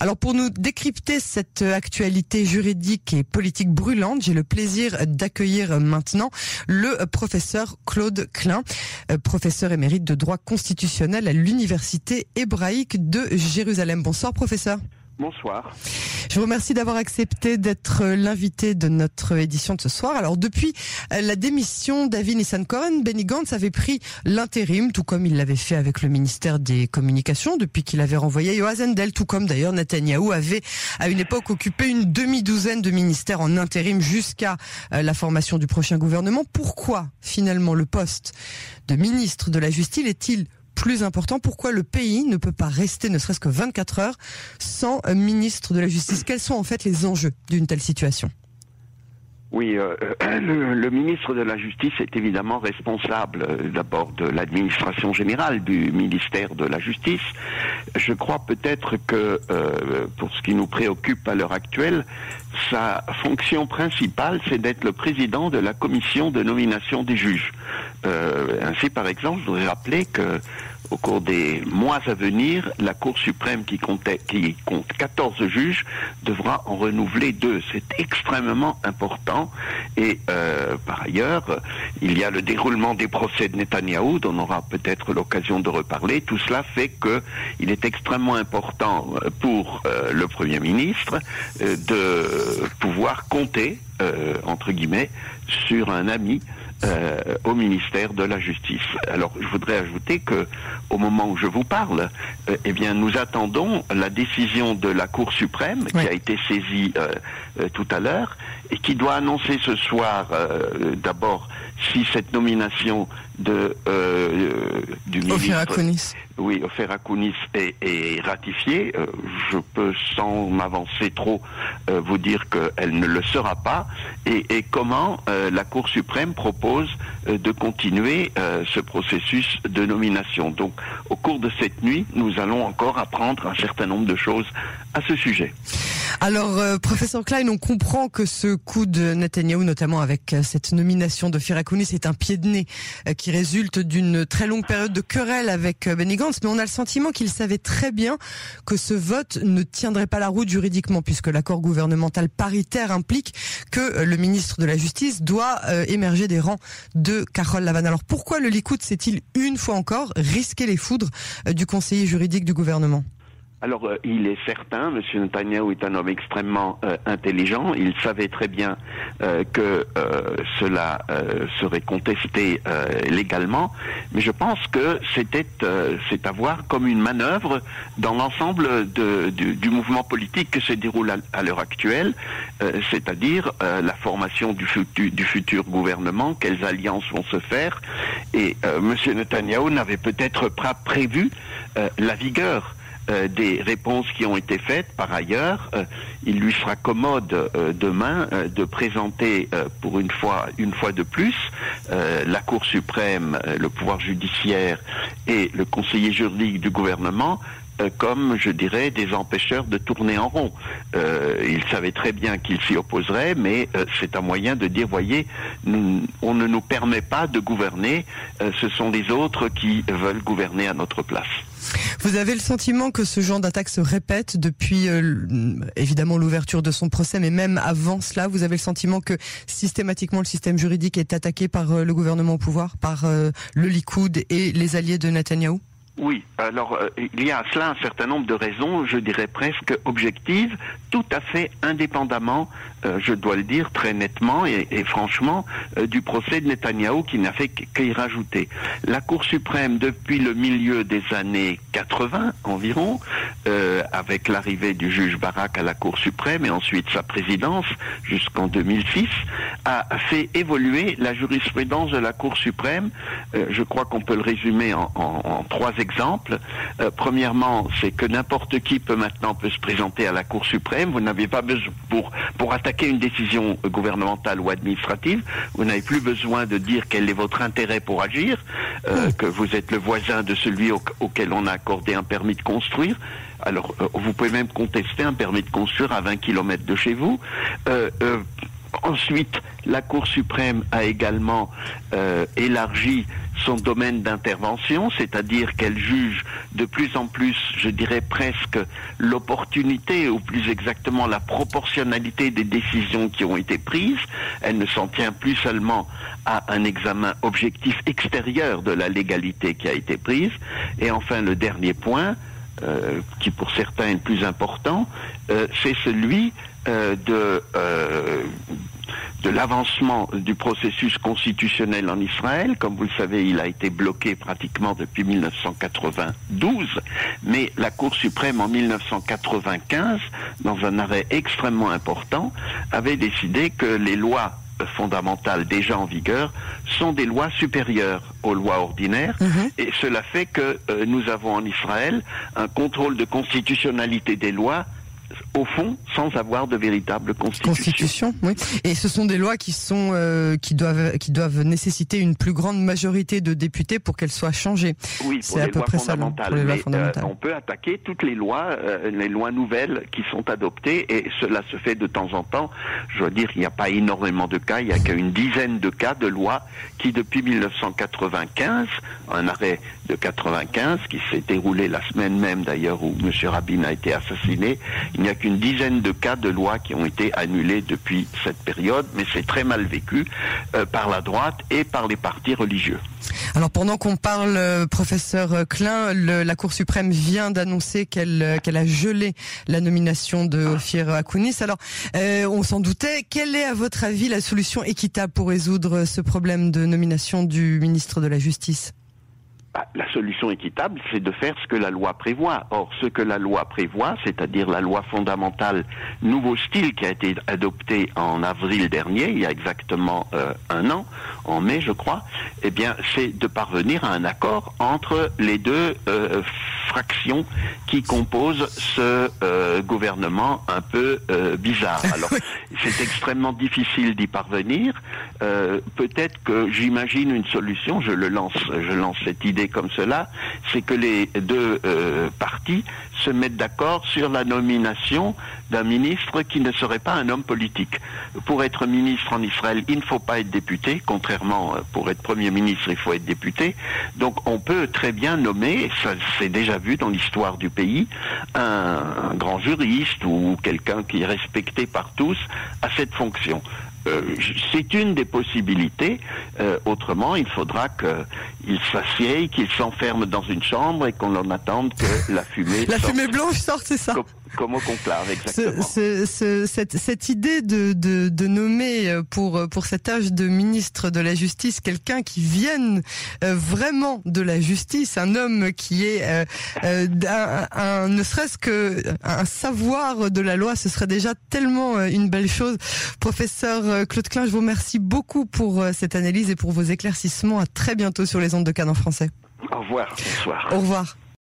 Alors pour nous décrypter cette actualité juridique et politique brûlante, j'ai le plaisir d'accueillir maintenant le professeur Claude Klein, euh, professeur émérite de droit constitutionnel à l'Université hébraïque de Jérusalem. Bonsoir professeur. Bonsoir. Je vous remercie d'avoir accepté d'être l'invité de notre édition de ce soir. Alors depuis euh, la démission d'Avi Nissan Cohen, Benny Gantz avait pris l'intérim, tout comme il l'avait fait avec le ministère des Communications depuis qu'il avait renvoyé Yoaz Endel, tout comme d'ailleurs Netanyahou avait à une époque occupé une demi-douzaine de ministères en intérim jusqu'à euh, la formation du prochain gouvernement. Pourquoi finalement le poste de ministre de la Justice est-il plus important, pourquoi le pays ne peut pas rester ne serait-ce que 24 heures sans ministre de la Justice? Quels sont en fait les enjeux d'une telle situation? Oui, euh, le, ministre de la Justice est évidemment responsable euh, d'abord de l'administration générale du ministère de la Justice. Je crois peut-être que euh, pour ce qui nous préoccupe à l'heure actuelle, sa fonction principale, c'est d'être le président de la commission de nomination des juges. Ainsi, par exemple, je voudrais rappeler que au cours des mois à venir, la Cour suprême qui, comptait, qui compte 14 juges devra en renouveler deux. C'est extrêmement important. Et euh, par ailleurs, il y a le déroulement des procès de Netanyahou, dont on aura peut-être l'occasion de reparler. Tout cela fait qu'il est extrêmement important pour euh, le Premier ministre euh, de pouvoir compter, entre guillemets, sur un ami euh, au ministère de la Justice. Alors, je voudrais ajouter que, au moment où je vous parle, euh, eh bien, nous attendons la décision de la Cour suprême qui a été saisie euh, tout à l'heure et qui doit annoncer ce soir, d'abord, si cette nomination de du ministre, oui, Ofer Akounis est, est ratifiée. je peux, sans m'avancer trop, vous dire qu'elle ne le sera pas. Et, comment la Cour suprême propose euh, de continuer euh, ce processus de nomination. Donc, au cours de cette nuit, nous allons encore apprendre un certain nombre de choses à ce sujet. Alors, euh, professeur Klein, on comprend que ce coup de Netanyahu, notamment avec cette nomination de Firakounis, est un pied de nez qui résulte d'une très longue période de querelle avec Benny Mais on a le sentiment qu'il savait très bien que ce vote ne tiendrait pas la route juridiquement, puisque l'accord gouvernemental paritaire implique que le ministre de la Justice doit émerger des rangs de Carole Lavanne. Alors pourquoi le Likoud s'est-il une fois encore risqué les foudres euh, du conseiller juridique du gouvernement? Alors, euh, il est certain, M. Netanyahu est un homme extrêmement euh, intelligent. Il savait très bien euh, que cela serait contesté légalement, mais je pense que c'était c'est à voir comme une manœuvre dans l'ensemble du, du, mouvement politique que se déroule à, l'heure actuelle, c'est-à-dire la formation du du futur gouvernement, quelles alliances vont se faire. Et M. Netanyahu n'avait peut-être pas prévu la vigueur euh, des réponses qui ont été faites. Par ailleurs, euh, il lui sera commode euh, demain de présenter pour une fois, une fois de plus, la Cour suprême, le pouvoir judiciaire et le conseiller juridique du gouvernement comme, je dirais, des empêcheurs de tourner en rond. il savait très bien qu'il s'y opposerait, mais c'est un moyen de dire, voyez, on ne nous permet pas de gouverner, ce sont les autres qui veulent gouverner à notre place. Vous avez le sentiment que ce genre d'attaque se répète depuis euh, évidemment l'ouverture de son procès, mais même avant cela, vous avez le sentiment que systématiquement le système juridique est attaqué par euh, le gouvernement au pouvoir, par euh, le Likoud et les alliés de Netanyahou? Oui, alors il y a à cela un certain nombre de raisons, je dirais presque objectives, tout à fait indépendamment, je dois le dire très nettement et, franchement, du procès de Netanyahou qui n'a fait qu'y rajouter. La Cour suprême, depuis le milieu des années 80 environ, avec l'arrivée du juge Barak à la Cour suprême et ensuite sa présidence jusqu'en 2006, a fait évoluer la jurisprudence de la Cour suprême. je crois qu'on peut le résumer en, en, en trois exemples exemple. Euh, premièrement, c'est que n'importe qui peut maintenant peut se présenter à la Cour suprême. Vous n'avez pas besoin pour pour attaquer une décision gouvernementale ou administrative. Vous n'avez plus besoin de dire quel est votre intérêt pour agir, euh, que vous êtes le voisin de celui auquel on a accordé un permis de construire. Alors, euh, vous pouvez même contester un permis de construire à 20 km de chez vous. Ensuite, la Cour suprême a également élargi son domaine d'intervention, c'est-à-dire qu'elle juge de plus en plus, je dirais presque, l'opportunité, ou plus exactement la proportionnalité des décisions qui ont été prises. Elle ne s'en tient plus seulement à un examen objectif extérieur de la légalité qui a été prise. Et enfin, le dernier point, euh, qui pour certains est le plus important, euh, c'est celui euh, de de l'avancement du processus constitutionnel en Israël. Comme vous le savez, il a été bloqué pratiquement depuis 1992, mais la Cour suprême en 1995, dans un arrêt extrêmement important, avait décidé que les lois fondamentales déjà en vigueur sont des lois supérieures aux lois ordinaires mhm. et cela fait que euh, nous avons en Israël un contrôle de constitutionnalité des lois au fond, sans avoir de véritable constitution. Constitution, oui. Et ce sont des lois qui sont euh, qui doivent qui doivent nécessiter une plus grande majorité de députés pour qu'elles soient changées. Oui, c'est à peu près ça. Pour les lois euh, fondamentales. on peut attaquer toutes les lois, euh, les lois nouvelles qui sont adoptées, et cela se fait de temps en temps. Je veux dire, il n'y a pas énormément de cas, il n'y a qu'une dizaine de cas de lois qui, depuis 1995, un arrêt de 95 qui s'est déroulé la semaine même d'ailleurs où M. Rabin a été assassiné, il n'y a qu'une dizaine de cas de lois qui ont été annulés depuis cette période, mais c'est très mal vécu euh, par la droite et par les partis religieux. Alors pendant qu'on parle, euh, professeur Klein, la Cour suprême vient d'annoncer qu'elle euh, qu'elle a gelé la nomination de Ophir Akounis. Alors on s'en doutait. Quelle est à votre avis la solution équitable pour résoudre ce problème de nomination du ministre de la Justice? Bah, la solution équitable, c'est de faire ce que la loi prévoit. Or, ce que la loi prévoit, c'est-à-dire la loi fondamentale nouveau style qui a été adoptée en avril dernier, il y a exactement euh, un an, en mai, je crois, eh bien, c'est de parvenir à un accord entre les deux euh, fractions qui composent ce euh, gouvernement un peu bizarre. Alors, c'est extrêmement difficile d'y parvenir. Peut-être que j'imagine une solution. Je le lance, je lance cette idée comme cela, c'est que les deux euh, partis se mettent d'accord sur la nomination d'un ministre qui ne serait pas un homme politique. Pour être ministre en Israël, il ne faut pas être député, contrairement euh, pour être Premier ministre, il faut être député. Donc on peut très bien nommer, ça c'est déjà vu dans l'histoire du pays, un, un grand juriste ou quelqu'un qui est respecté par tous à cette fonction. Euh, c'est une des possibilités. Euh, autrement, il faudra qu'il s'assieye, qu'il s'enferme dans une chambre et qu'on en attende que la fumée. la fumée blanche sorte, c'est ça. Comme, au conclave, exactement. cette, idée de, nommer euh, pour pour cet âge de ministre de la Justice quelqu'un qui vienne vraiment de la justice, un homme qui est un, ne serait-ce que un savoir de la loi, ce serait déjà tellement une belle chose, professeur. Euh, Claude Klein, je vous remercie beaucoup pour euh, cette analyse et pour vos éclaircissements. À très bientôt sur les ondes de Cannes en français. Au revoir. Bonsoir. Au revoir.